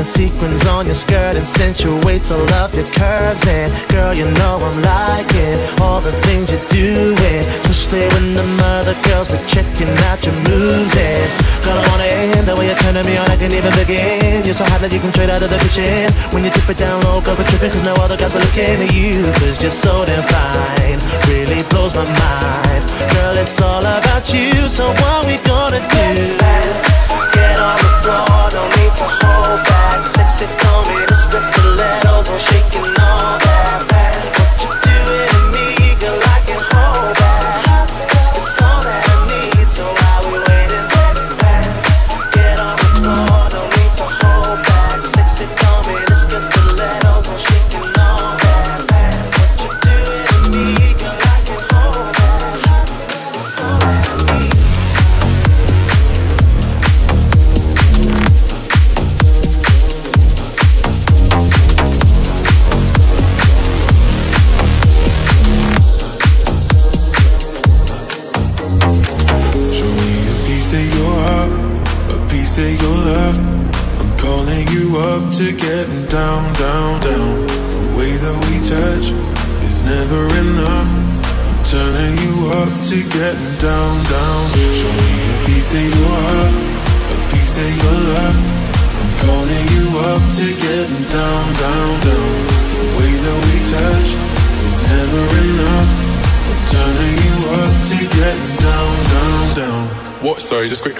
and sequins on your skirt accentuates all of your curves. And girl, you know I'm liking all the things you're doing, especially when the mother girls be checking out your moves. And girl, I wanna end the way you're turning me on, I can even begin. You're so hot that you can trade out of the kitchen. When you dip it down low, girl, we're tripping, cause no other guys will looking at you. Cause you're so damn fine, really blows my mind. Girl, it's all about you, so what we gonna do? Get on the floor, no need to hold back. Sexy, call me the stilettos, I'm shaking all that.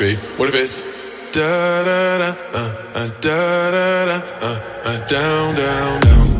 Sorry. What if it's Da da da, uh, uh, da da da, uh, uh, down, down. Down,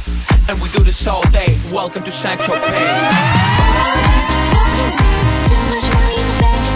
And we do this all day. Welcome to Saint Tropez. Too much money.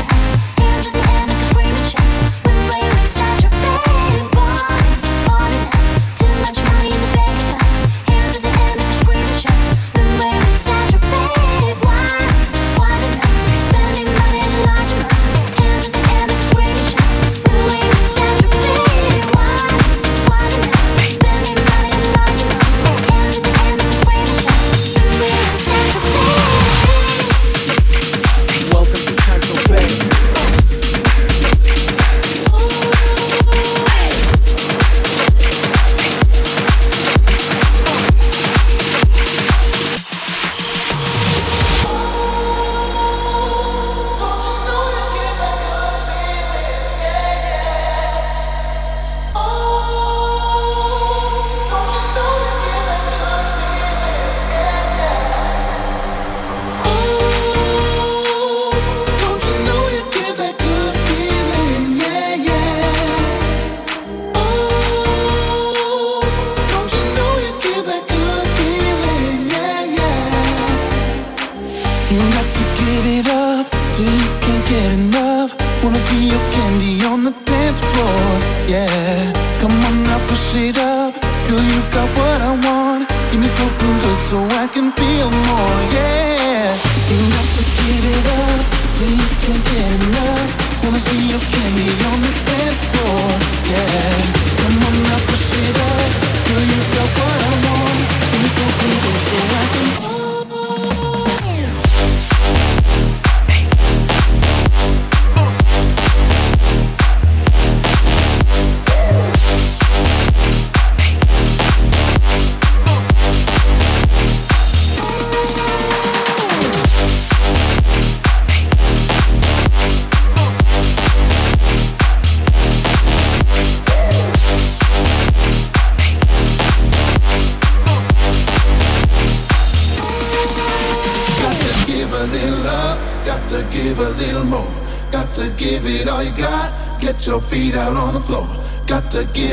so good so I can feel more, yeah. You got to give it up till you can't get enough. Wanna see your candy on the dance floor, yeah. Come on now, push it up, girl, you got what I want. Feel so good so I can. feel more.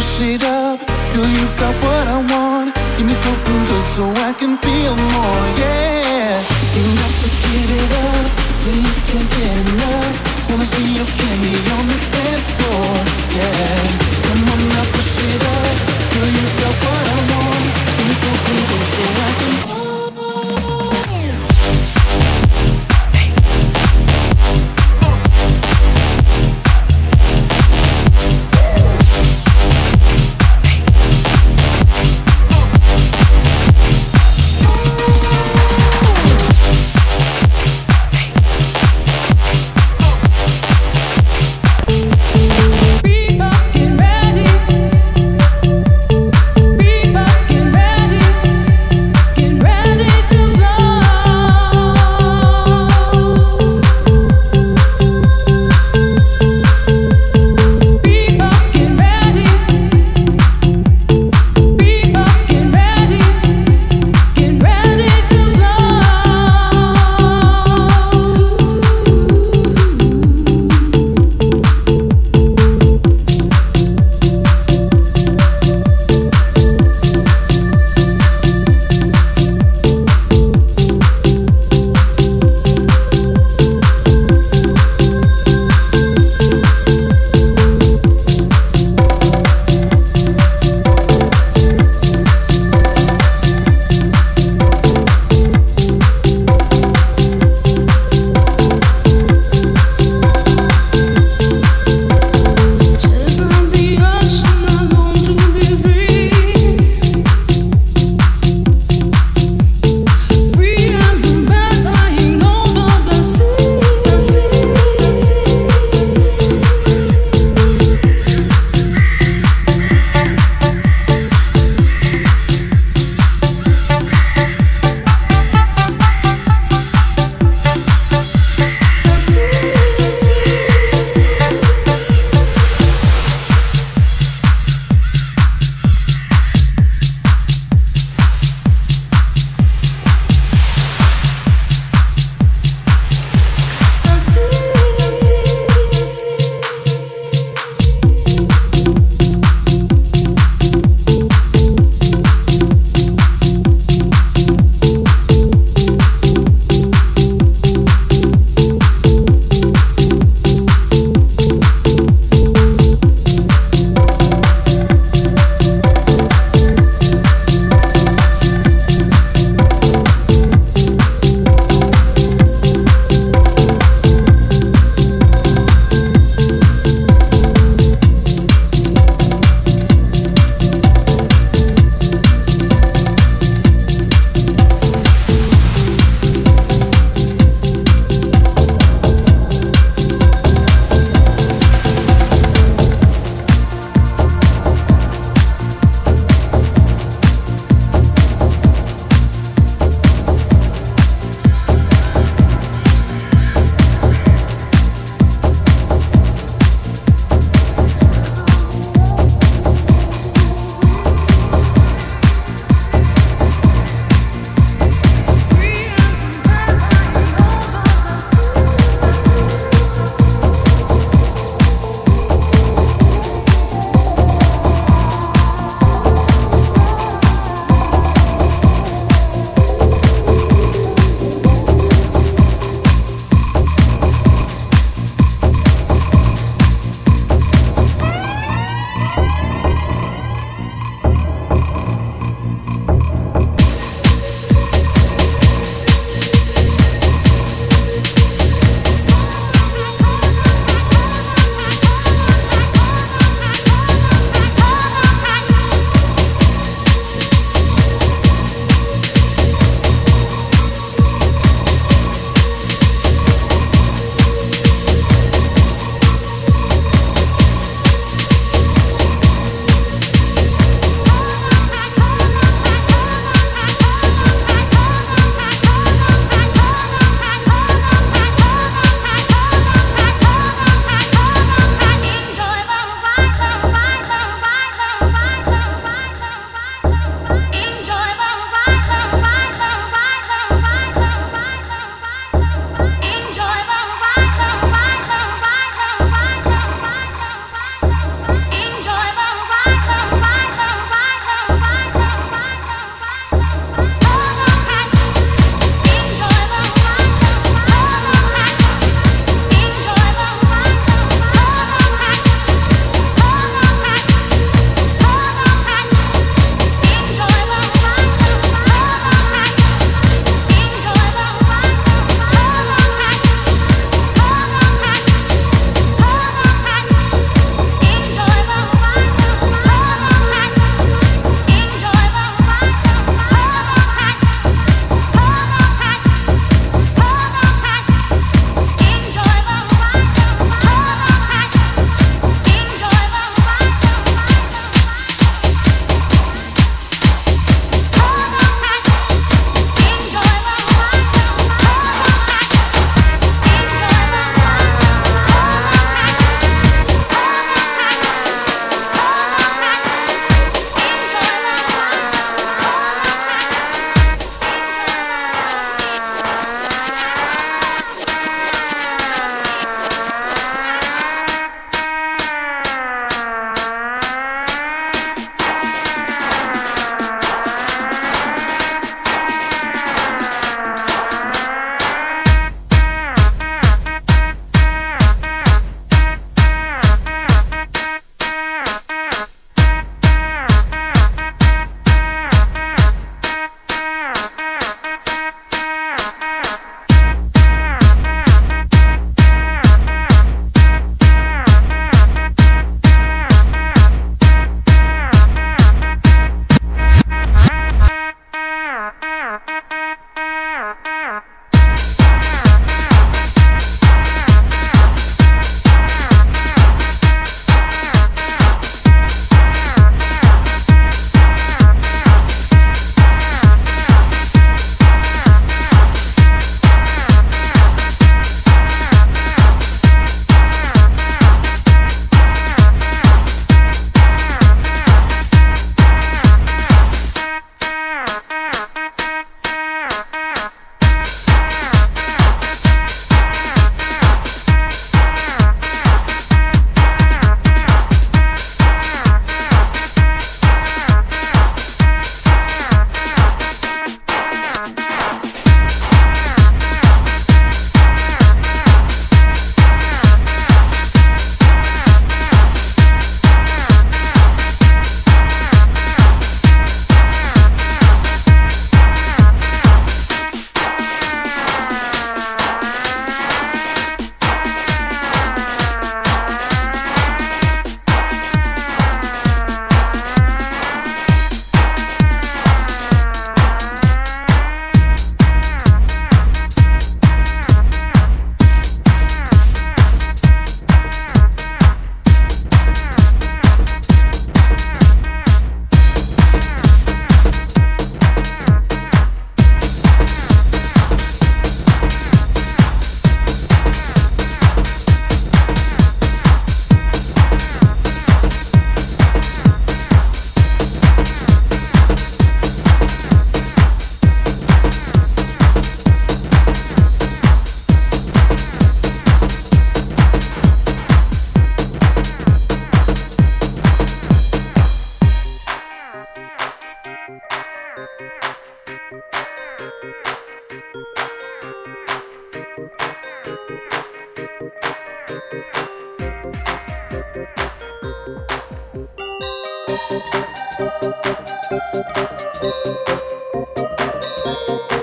push it up. Girl, you've got what I want. Give me something good so I can feel more, yeah. Thank you.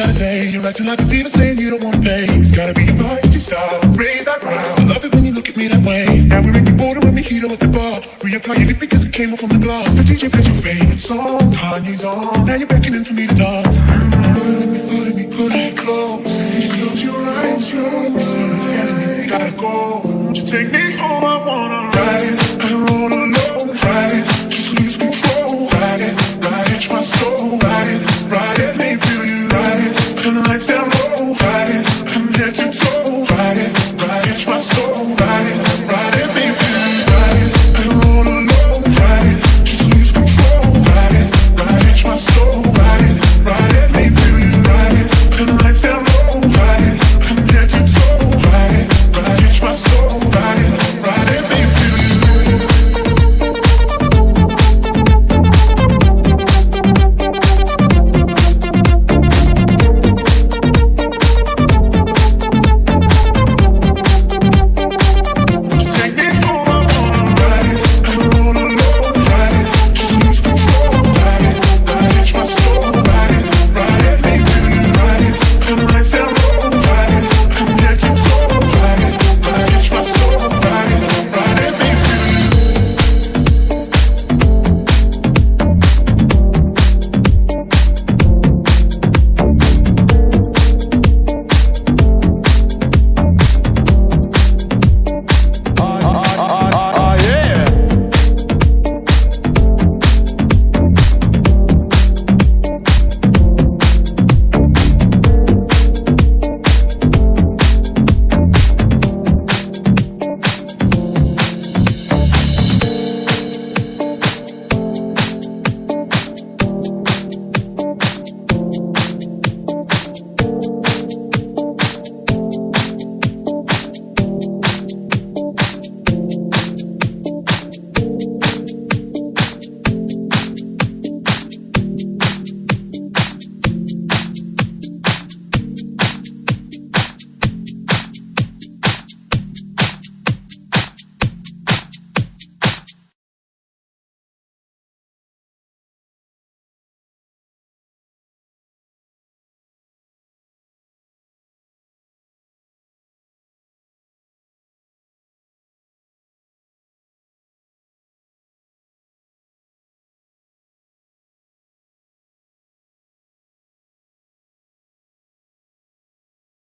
You're acting like a diva saying you don't wanna pay. It's gotta be a feisty style, raise that brow. I love it when you look at me that way. Now we're in the border with Mojito at the bar. Reapply your lip because it came off from the glass. The DJ plays your favorite song, Kanye's on. Now you're beckoning for me to dance. Put me, put me, put me close. Close your eyes, your eyes. Someone's telling me gotta go. Won't you take me home? I wanna ride.